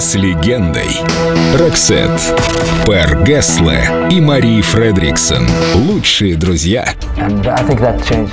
с легендой. Роксет, Пер Гессле и Мари Фредриксон. Лучшие друзья.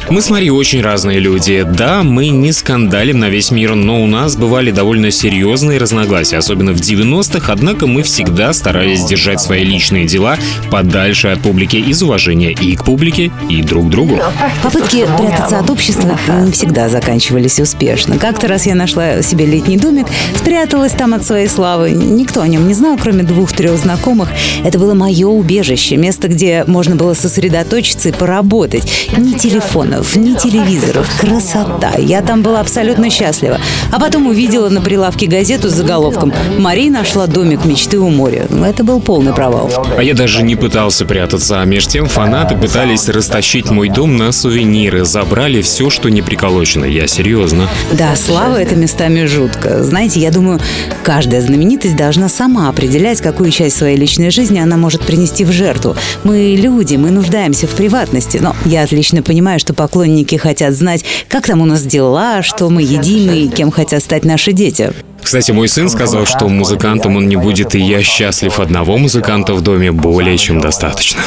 Мы с Мари очень разные люди. Да, мы не скандалим на весь мир, но у нас бывали довольно серьезные разногласия, особенно в 90-х, однако мы всегда старались держать свои личные дела подальше от публики из уважения и к публике, и друг к другу. Попытки прятаться от общества не всегда заканчивались успешно. Как-то раз я нашла себе летний домик, спряталась там от своей славы. Никто о нем не знал, кроме двух-трех знакомых. Это было мое убежище, место, где можно было сосредоточиться и поработать. Ни телефонов, ни телевизоров. Красота. Я там была абсолютно счастлива. А потом увидела на прилавке газету с заголовком «Мария нашла домик мечты у моря». Это был полный провал. А я даже не пытался прятаться, а меж тем фанаты пытались растащить мой дом на сувениры, забрали все, что не приколочено. Я серьезно. Да, слава это местами жутко. Знаете, я думаю, каждая знаменитость должна сама определять, какую часть своей личной жизни она может принести в жертву. Мы люди, мы нуждаемся в приватности, но я отлично понимаю, что поклонники хотят знать, как там у нас дела, что мы едим и кем хотят стать наши дети. Кстати, мой сын сказал, что музыкантом он не будет, и я счастлив. Одного музыканта в доме более чем достаточно.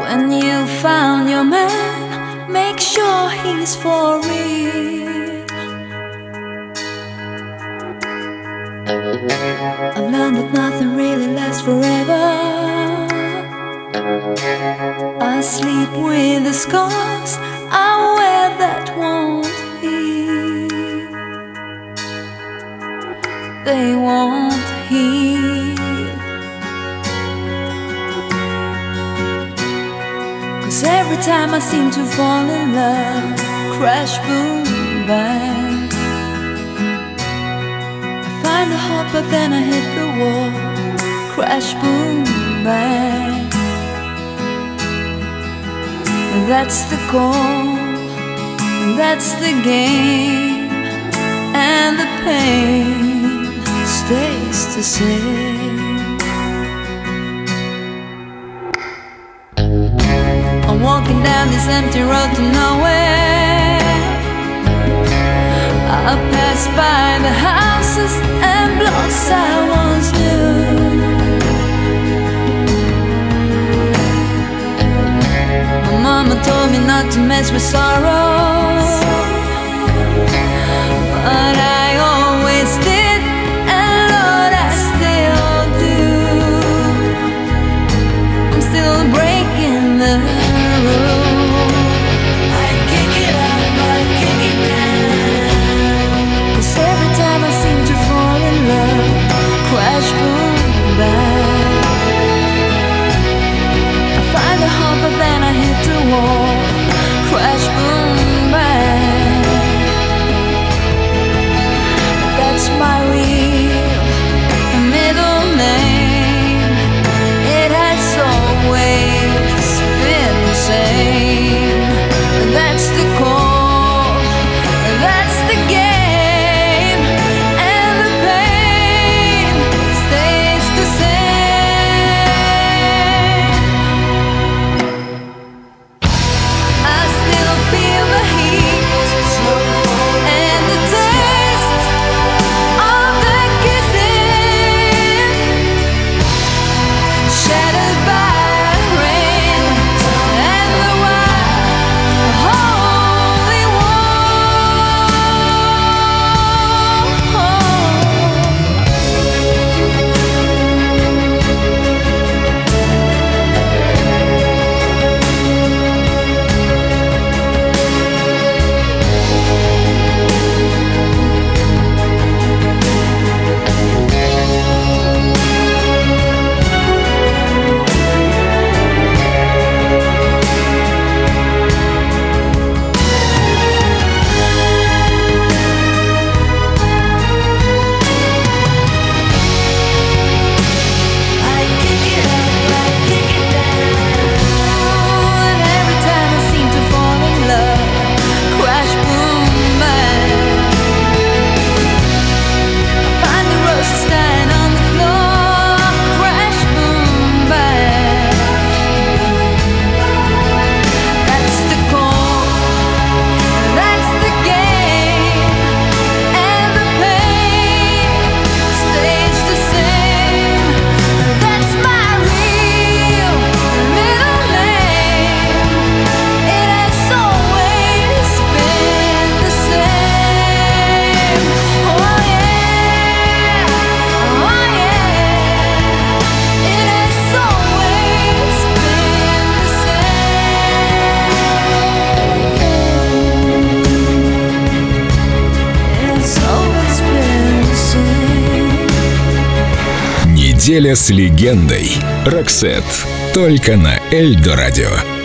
When you found your man, make sure he's for real. That nothing really lasts forever. I sleep with the scars I wear that won't heal they won't heal. Cause every time I seem to fall in love, crash, boom, bang. I find a hope, but then I hit the crash, boom, bang. That's the goal, that's the game, and the pain stays the same. I'm walking down this empty road to nowhere. I pass by the houses and blocks I mama told me not to mess with sorrow. Неделя с легендой. Роксет. Только на Эльдо радио.